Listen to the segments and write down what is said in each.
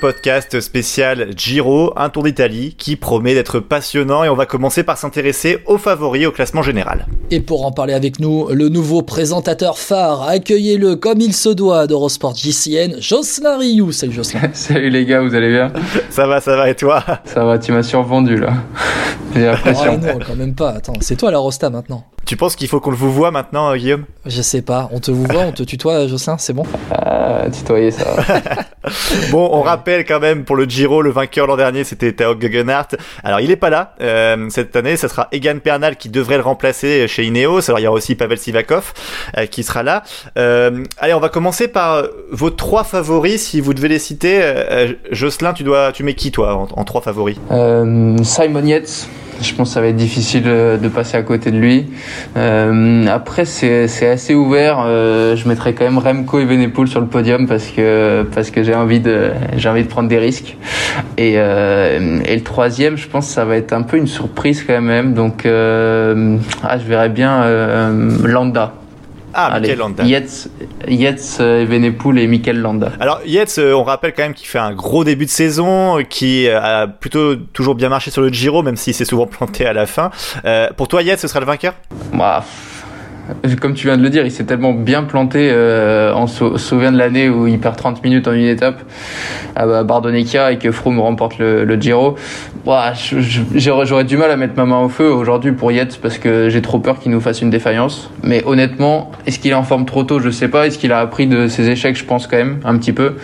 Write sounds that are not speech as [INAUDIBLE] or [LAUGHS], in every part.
podcast spécial Giro, un tour d'Italie qui promet d'être passionnant et on va commencer par s'intéresser aux favoris au classement général. Et pour en parler avec nous, le nouveau présentateur phare, accueillez-le comme il se doit d'Eurosport JCN, Jocelyn Rioux. Salut Jocelyn. [LAUGHS] Salut les gars, vous allez bien? Ça va, ça va et toi? Ça va, tu m'as survendu là. [LAUGHS] J'ai l'impression. Oh, non, quand même pas. Attends, c'est toi la Rosta maintenant. Tu penses qu'il faut qu'on le vous voit maintenant, euh, Guillaume? Je sais pas. On te vous voit, on te [LAUGHS] tutoie, Jocelyn, c'est bon? Ah, tutoyer ça. va. [LAUGHS] Bon, on rappelle quand même pour le Giro, le vainqueur l'an dernier, c'était Tao Gegenhardt. Alors, il est pas là euh, cette année. Ça sera Egan Bernal qui devrait le remplacer chez Ineos. Alors, il y aura aussi Pavel Sivakov euh, qui sera là. Euh, allez, on va commencer par vos trois favoris. Si vous devez les citer, euh, Jocelyn, tu dois, tu mets qui toi en, en trois favoris? Euh, Simon Yates, je pense que ça va être difficile euh, de passer à côté de lui. Euh, après, c'est assez ouvert. Euh, je mettrai quand même Remco et Venepool sur le podium parce que parce que j'ai envie de envie de prendre des risques. Et, euh, et le troisième, je pense que ça va être un peu une surprise quand même. Donc, euh, ah, je verrais bien euh, Landa. Ah, Mikel Landa. Yates, Yates, euh, et Venepool et Mikel Landa. Alors Yates, euh, on rappelle quand même qu'il fait un gros début de saison, euh, qui a plutôt toujours bien marché sur le Giro, même s'il s'est souvent planté à la fin. Euh, pour toi, Yates, ce sera le vainqueur? Bah, comme tu viens de le dire, il s'est tellement bien planté. Euh, on se souvient de l'année où il perd 30 minutes en une étape à Bardonecchia et que Froome remporte le, le Giro. J'aurais du mal à mettre ma main au feu aujourd'hui pour Yates parce que j'ai trop peur qu'il nous fasse une défaillance. Mais honnêtement, est-ce qu'il est en forme trop tôt? Je sais pas. Est-ce qu'il a appris de ses échecs? Je pense quand même un petit peu.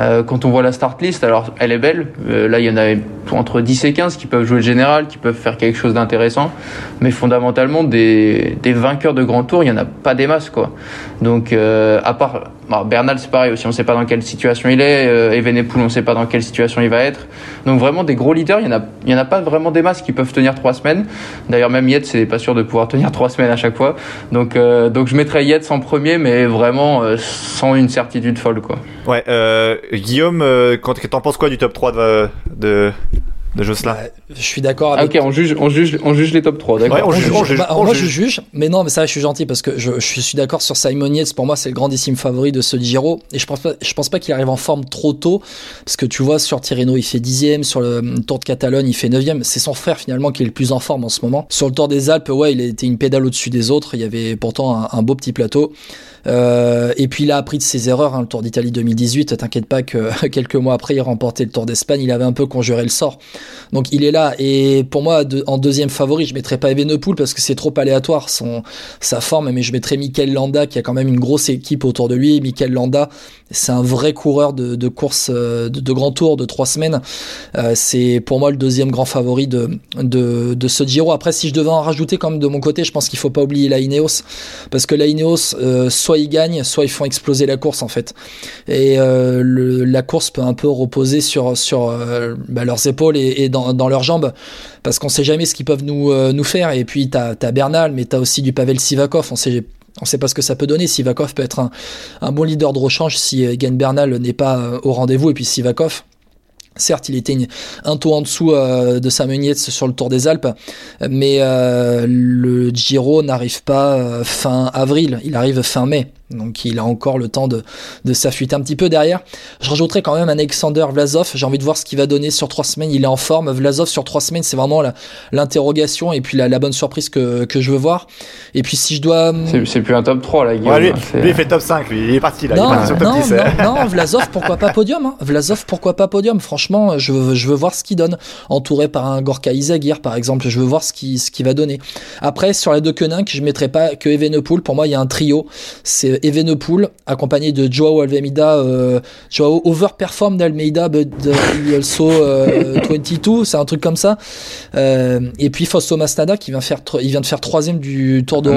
Euh, quand on voit la start list, alors elle est belle. Euh, là, il y en a entre 10 et 15 qui peuvent jouer le général, qui peuvent faire quelque chose d'intéressant. Mais fondamentalement, des, vainqueurs de grand tour, il y en a pas des masses, quoi. Donc, euh, à part alors, Bernal, c'est pareil aussi. On sait pas dans quelle situation il est. Euh, Evenepoel, on sait pas dans quelle situation il va être. Donc vraiment des gros leaders, il y en a, en a pas vraiment des masses qui peuvent tenir trois semaines. D'ailleurs, même Yates, c'est pas sûr de pouvoir tenir trois semaines à chaque fois. Donc, euh, donc je mettrais Yates en premier, mais vraiment euh, sans une certitude folle, quoi. Ouais, Guillaume, quand- t'en penses quoi du top 3 de, de, de Bah, Je suis d'accord Ah, avec ok, on juge, on juge, on juge les top 3, d'accord. Ouais, on On juge, juge. on juge, Bah, on moi, juge. je juge, mais non, mais ça, je suis gentil parce que je, je suis d'accord sur Simon Yates. Pour moi, c'est le grandissime favori de ce Giro. Et je pense pas, je pense pas qu'il arrive en forme trop tôt. Parce que tu vois, sur Tirreno, il fait dixième. Sur le hum, Tour de Catalogne, il fait neuvième. C'est son frère, finalement, qui est le plus en forme en ce moment. Sur le Tour des Alpes, ouais, il a été une pédale au-dessus des autres. Il y avait pourtant un, un beau petit plateau. Euh, et puis il a appris de ses erreurs, hein, le Tour d'Italie 2018. T'inquiète pas que [LAUGHS] quelques mois après, il remportait le Tour d'Espagne. Il avait un peu conjuré le sort. Donc il est là. Et pour moi, en deuxième favori, je mettrais pas Evenepoel parce que c'est trop aléatoire son, sa forme. Mais je mettrais Mikel Landa qui a quand même une grosse équipe autour de lui. Mikel Landa, c'est un vrai coureur de, de course euh, de, de grand tour de trois semaines. Euh, c'est pour moi le deuxième grand favori de, de, ce Giro. Après, si je devais en rajouter comme de mon côté, je pense qu'il faut pas oublier la Ineos parce que la Ineos, euh, soit ils gagnent, soit ils font exploser la course en fait. Et la course peut un peu reposer sur sur bah, leurs épaules et, dans, leurs jambes parce qu'on sait jamais ce qu'ils peuvent nous nous faire. Et puis t'as as Bernal, mais t'as aussi du Pavel Sivakov. On sait on sait pas ce que ça peut donner. Sivakov peut être un, bon leader de rechange si Egan Bernal n'est pas euh, au rendez-vous. Et puis Sivakov, Certes, il était un taux en dessous euh, de Simon Yates sur le Tour des Alpes, mais euh, le Giro n'arrive pas fin avril, il arrive fin mai. Donc il a encore le temps de, de s'affûter un petit peu derrière. Je rajouterai quand même Alexander Vlasov. J'ai envie de voir ce qu'il va donner sur trois semaines. Il est en forme. Vlasov sur trois semaines, c'est vraiment la- l'interrogation et puis la, la bonne surprise que, que je veux voir. Et puis si je dois... C'est c'est plus un top 3 là, Guillaume. Ouais, lui, hein, lui, il fait top 5, lui. Il est parti, là. Non, il est parti sur top non, 10. non, non, Vlasov, pourquoi pas podium hein. Vlasov, pourquoi pas podium Franchement, je veux, je veux voir ce qu'il donne. Entouré par un Gorka Izagir, par exemple, je veux voir ce qu'il ce qu'il va donner. Après, sur les deux Koenig, je mettrai pas que Evenepoel. Pour moi, il y a un trio. C'est Evenepoel, accompagné de Joao Almeida, euh, Joao overperform d'Almeida, but uh, he also euh, 22, c'est un truc comme ça. Euh, et puis Fausto Masnada, qui vient, faire, il vient de faire troisième du Tour de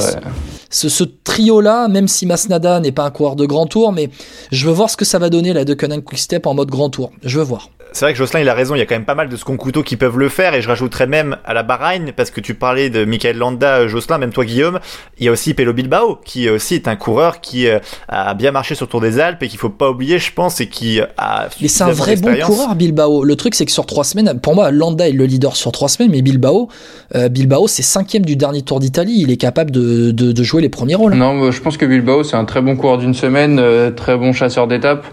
C'est- ouais. ce, ce trio-là, même si Masnada n'est pas un coureur de grand tour, mais je veux voir ce que ça va donner la de Conan Quick Step en mode grand tour. Je veux voir. C'est vrai que Jocelyn il a raison, il y a quand même pas mal de second couteaux qui peuvent le faire et je rajouterais même à la Bahreïn parce que tu parlais de Michael Landa, Jocelyn, même toi Guillaume, il y a aussi Pelo Bilbao qui aussi est un coureur qui a bien marché sur le Tour des Alpes et qu'il faut pas oublier, je pense, et qui a. Mais c'est un vrai bon coureur Bilbao. Le truc c'est que sur trois semaines, pour moi Landa est le leader sur trois semaines, mais Bilbao, Bilbao c'est cinquième du dernier Tour d'Italie, il est capable de, de, de, jouer les premiers rôles. Non, je pense que Bilbao c'est un très bon coureur d'une semaine, très bon chasseur d'étapes.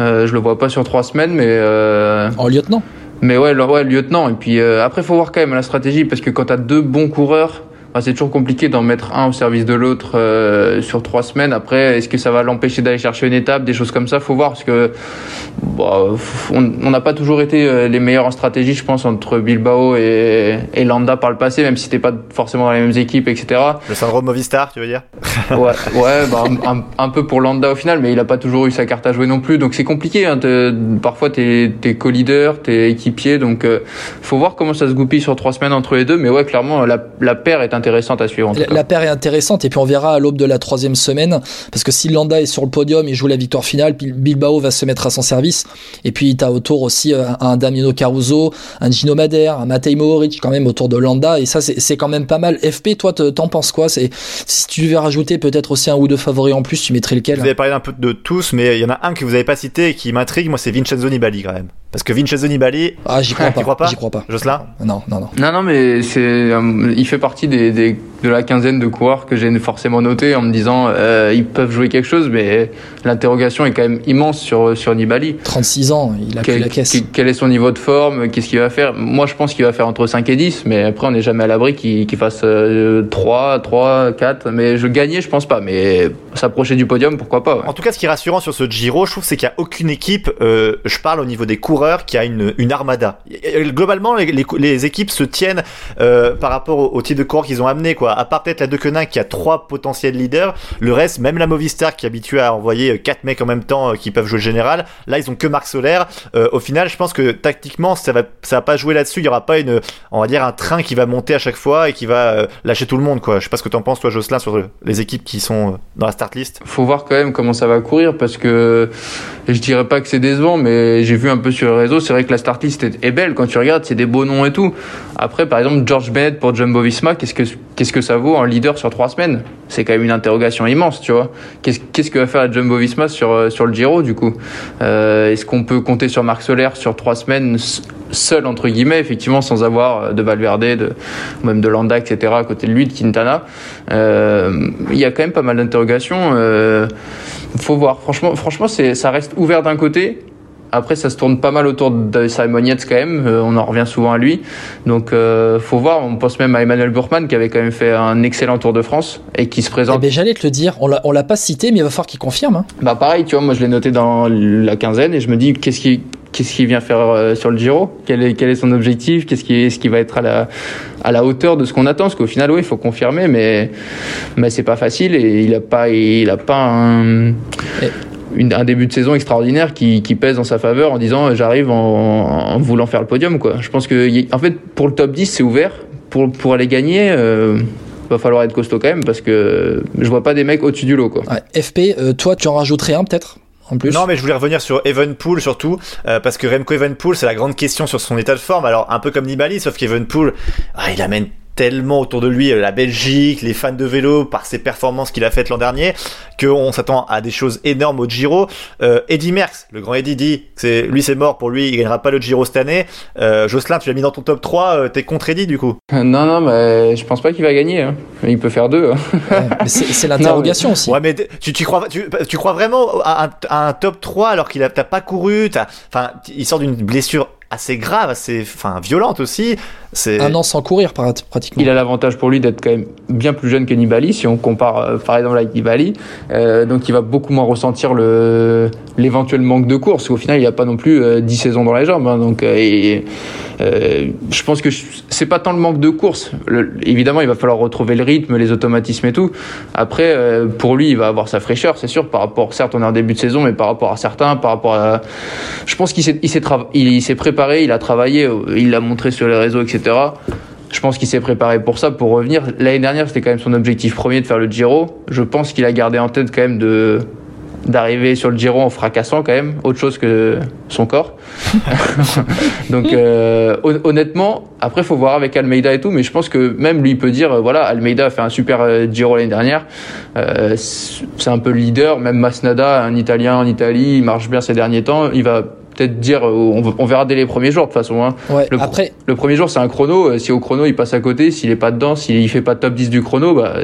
Euh, je le vois pas sur trois semaines, mais. Euh... En lieutenant? Mais ouais, ouais, lieutenant. Et puis euh, après, faut voir quand même la stratégie, parce que quand tu as deux bons coureurs, bah, c'est toujours compliqué d'en mettre un au service de l'autre euh, sur trois semaines. Après, est-ce que ça va l'empêcher d'aller chercher une étape, des choses comme ça? Faut voir parce que bah, on n'a pas toujours été euh, les meilleurs en stratégie, je pense, entre Bilbao et, et Landa par le passé, même si t'es pas forcément dans les mêmes équipes, etc. Le syndrome Movistar, tu veux dire? [LAUGHS] Ouais, ouais bah, un, un, peu pour Landa au final, mais il a pas toujours eu sa carte à jouer non plus, donc c'est compliqué. Hein, parfois, t'es es co-leader, t'es équipier, donc euh, faut voir comment ça se goupille sur trois semaines entre les deux. Mais ouais, clairement, la, la paire est intéressante à suivre. la, paire est intéressante et puis on verra à l'aube de la troisième semaine parce que si Landa est sur le podium et joue la victoire finale, Bilbao va se mettre à son service. Et puis tu as autour aussi euh, un Damiano Caruso, un Gino Madère, un Matej Mohoric quand même autour de Landa et ça c'est quand même pas mal. FP, toi t'en penses quoi? C'est si tu devais rajouter peut-être aussi un ou deux favoris en plus, tu mettrais lequel? Vous avez parlé un peu de tous, mais il y en a un que vous avez pas cité et qui m'intrigue, moi c'est Vincenzo Nibali quand même. Parce que Vincenzo Nibali. Ah, j'y crois, [LAUGHS] crois, pas? J'y crois pas. Jocelyn? Non, non, non. Non, non, mais c'est, euh, il fait partie des, des, de la quinzaine de coureurs que j'ai forcément noté en me disant euh, ils peuvent jouer quelque chose, mais l'interrogation est quand même immense sur, sur Nibali. 36 ans, il a quel, la caisse. Quel est son niveau de forme? Qu'est-ce qu'il va faire? Moi, je pense qu'il va faire entre 5 et 10, mais après, on n'est jamais à l'abri qu'il fasse 3, 3, 4. Mais je gagnais, je pense pas. Mais s'approcher du podium, pourquoi pas En tout cas, ce qui est rassurant sur ce Giro, je trouve, c'est qu'il n'y a aucune équipe, euh, je parle au niveau des coureurs, qui a une, armada. Globalement, les, équipes se tiennent euh, par rapport au, type de coureurs qu'ils ont amené, quoi. À part peut-être la De Quenin qui a trois potentiels leaders, le reste, même la Movistar qui est habituée à envoyer quatre mecs en même temps euh, qui peuvent jouer le général, là ils ont que Marc Solaire. Euh, au final, je pense que tactiquement, ça va, ça va pas jouer là-dessus. Il y aura pas une, on va dire un train qui va monter à chaque fois et qui va euh, lâcher tout le monde, quoi. Je sais pas ce que t'en penses, toi, Jocelyn, sur les équipes qui sont dans la Faut voir quand même comment ça va courir parce que je dirais pas que c'est décevant, mais j'ai vu un peu sur le réseau, c'est vrai que la start list est, belle quand tu regardes, c'est des beaux noms et tout. Après, par exemple, George Bennett pour Jumbo Visma, qu'est-ce que qu'est-ce que ça vaut un leader sur trois semaines? C'est quand même une interrogation immense, tu vois. Qu'est-ce qu'est-ce que va faire la Jumbo Visma sur sur le Giro du coup? Euh, Est-ce qu'on peut compter sur Marc Solaire sur trois semaines seul entre guillemets, effectivement, sans avoir de Valverde, de même de Landa, etc. à côté de lui, de Quintana euh, Il y a quand même pas mal d'interrogations. Euh, faut voir. Franchement, franchement, c'est ça reste ouvert d'un côté. Après, ça se tourne pas mal autour de Simon Yates quand même. Euh, on en revient souvent à lui. Donc, euh, faut voir. On pense même à Emmanuel Burkman qui avait quand même fait un excellent Tour de France et qui se présente. Eh ben, j'allais te le dire. On l'a, on l'a pas cité, mais il va falloir qu'il confirme. Hein. Bah pareil, tu vois, moi je l'ai noté dans la quinzaine et je me dis qu'est-ce qui qu'est-ce qu'il vient faire euh, sur le Giro? Quel est, quel est son objectif? Qu'est-ce qui, ce qui va être à la, à la hauteur de ce qu'on attend? Parce qu'au final, oui, il faut confirmer, mais, mais c'est pas facile et il a pas, il a pas un. Un début de saison extraordinaire qui, qui pèse en sa faveur en disant euh, j'arrive en, en voulant faire le podium quoi. Je pense que en fait pour le top 10 c'est ouvert pour pour aller gagner euh, va falloir être costaud quand même parce que je vois pas des mecs au-dessus du lot quoi. FP, euh, toi, tu en rajouterais un peut-être? Non, mais je voulais revenir sur Evenpool surtout, euh, parce que Remco Evenpool, c'est la grande question sur son état de forme. Alors, un peu comme Nibali, sauf qu'Evenpool, ah, il amène tellement autour de lui euh, la Belgique, les fans de vélo, par ses performances qu'il a faites l'an dernier, qu'on s'attend à des choses énormes au Giro. Euh, Eddie Merckx, le grand Eddie dit, c'est lui c'est mort pour lui, il gagnera pas le Giro cette année. Euh, Jocelyn, tu l'as mis dans ton top 3, euh, t'es contre Eddie du coup? Non non mais je pense pas qu'il va gagner. hein. Il peut faire deux. hein. Ouais, c'est, c'est [LAUGHS] l'interrogation aussi. Ouais, mais tu, tu crois, tu, tu crois vraiment à un, à un top 3 alors qu'il a t'as pas couru, t'as, enfin, il sort d'une blessure assez grave, assez, enfin, violente aussi. C'est Un an sans courir pratiquement. Il a l'avantage pour lui d'être quand même bien plus jeune que Nibali, si on compare euh, par exemple avec Nibali. Euh, donc il va beaucoup moins ressentir le l'éventuel manque de course. Au final, il a pas non plus euh, 10 saisons dans les jambes. hein. donc euh, et, euh, je pense que c'est pas tant le manque de course. Le- évidemment, il va falloir retrouver le rythme, les automatismes et tout. Après, euh, pour lui, il va avoir sa fraîcheur, c'est sûr, par rapport, certes, on est en début de saison, mais par rapport à certains, par rapport à, je pense qu'il s'est, il s'est, préparé, il a travaillé, euh, il l'a montré sur les réseaux, etc. Je pense qu'il s'est préparé pour ça, pour revenir. L'année dernière, c'était quand même son objectif premier de faire le Giro. Je pense qu'il a gardé en tête quand même d'arriver sur le Giro en fracassant quand même, autre chose que son corps. [LAUGHS] Donc euh, honnêtement, après faut voir avec Almeida et tout, mais je pense que même lui peut dire, euh, voilà, Almeida a fait un super euh, Giro l'année dernière, c'est un peu le leader, même Masnada, un Italien en Italie, il marche bien ces derniers temps, il va peut-être dire, on, on, verra dès les premiers jours de toute façon. Hein. Ouais, le, après, le premier jour c'est un chrono, si au chrono il passe à côté, s'il est pas dedans, s'il fait pas top 10 du chrono, bah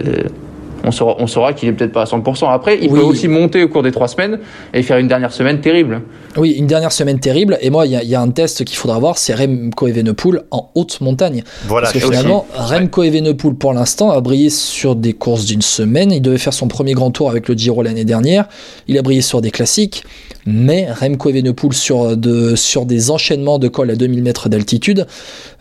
on saura, on saura qu'il est peut-être pas à 100%. Après, il Oui. peut aussi monter au cours des trois semaines et faire une dernière semaine terrible. oui, une dernière semaine terrible. Et moi, il y, a- il y a un test qu'il faudra voir, c'est Remco Evenepoel en haute montagne. Voilà, Parce que aussi. finalement, Remco Evenepoel, pour l'instant, a brillé sur des courses d'une semaine. Il devait faire son premier grand tour avec le Giro l'année dernière. Il a brillé sur des classiques. Mais Remco Evenepoel sur, de, sur des enchaînements de col à 2000 mètres d'altitude,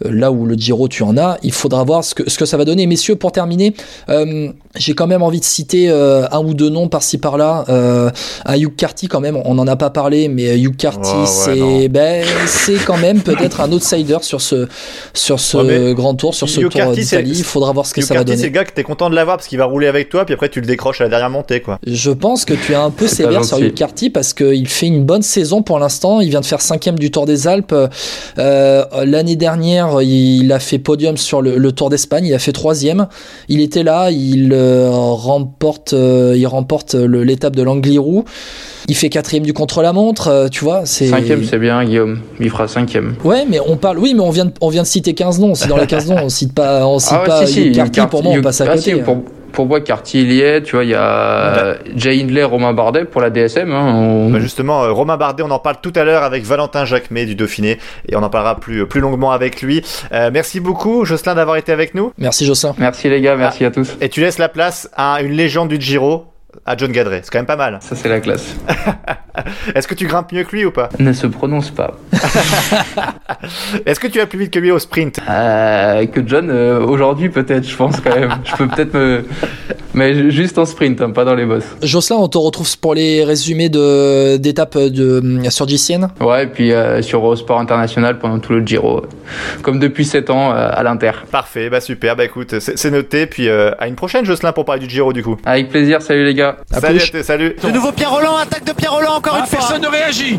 euh, là où le Giro tu en as, il faudra voir ce que, ce que ça va donner. Messieurs, pour terminer, euh, j'ai quand même envie de citer euh, un ou deux noms par-ci par-là. Euh, un Hugh Carty quand même, on n'en a pas parlé, mais Hugh Carty, Oh, ouais, c'est ben, c'est quand même peut-être un outsider sur ce, sur ce Ouais, grand tour, sur ce Hugh tour c'est- d'Italie. Il faudra voir ce que Hugh ça va Carty, c'est donner. le gars que t'es content de l'avoir parce qu'il va rouler avec toi, puis après tu le décroches à la dernière montée, quoi. Je pense que tu es un peu sévère sur. Hugh Carty parce qu'il fait une bonne saison pour l'instant. Il vient de faire cinquième du Tour des Alpes. Euh, L'année dernière, il a fait podium sur le, le Tour d'Espagne. Il a fait troisième. Il était là. Il euh, remporte, euh, il remporte le- l'étape de l'Angliru. Il fait quatrième du contre-la-montre. euh, tu vois, c'est Cinquième, c'est bien, Guillaume. Il fera cinquième. Ouais, mais on parle. Oui, mais on vient de, on vient de citer 15 noms. Si dans les 15 noms, on cite pas, on cite Ah ouais, pas si, si, Carty, pour moi, on passe à ah, côté. si, pour, pour moi, Carty, il y est. Tu vois, il y a Jay Hindley, Romain Bardet pour la DSM. hein, on- Bah, justement, euh, Romain Bardet, on en parle tout à l'heure avec Valentin Jacquemet du Dauphiné et on en parlera plus, plus longuement avec lui. Euh, merci beaucoup, Jocelyn, d'avoir été avec nous. Merci Jocelyn. Merci les gars, merci à tous. Et tu laisses la place à une légende du Giro, à John Gadret. C'est quand même pas mal. Ça, c'est la classe. [LAUGHS] Est-ce que tu grimpes mieux que lui ou pas? Ne se prononce pas. [LAUGHS] Est-ce que tu vas plus vite que lui au sprint? Euh, que John, euh, aujourd'hui peut-être, je pense quand même. Je peux peut-être me. Mais ju- juste en sprint, hein, pas dans les bosses. Jocelyn, on te retrouve pour les résumés de d'étapes de sur GCN. Ouais, et puis euh, sur Eurosport International pendant tout le Giro. Comme depuis 7 ans euh, à l'Inter. Parfait, bah super, bah écoute, c'est noté. Puis euh, à une prochaine, Jocelyn, pour parler du Giro du coup. Avec plaisir, salut les gars. À salut, salut. De nouveau Pierre Roland, attaque de Pierre Roland encore Ah, une fois. personne ne réagit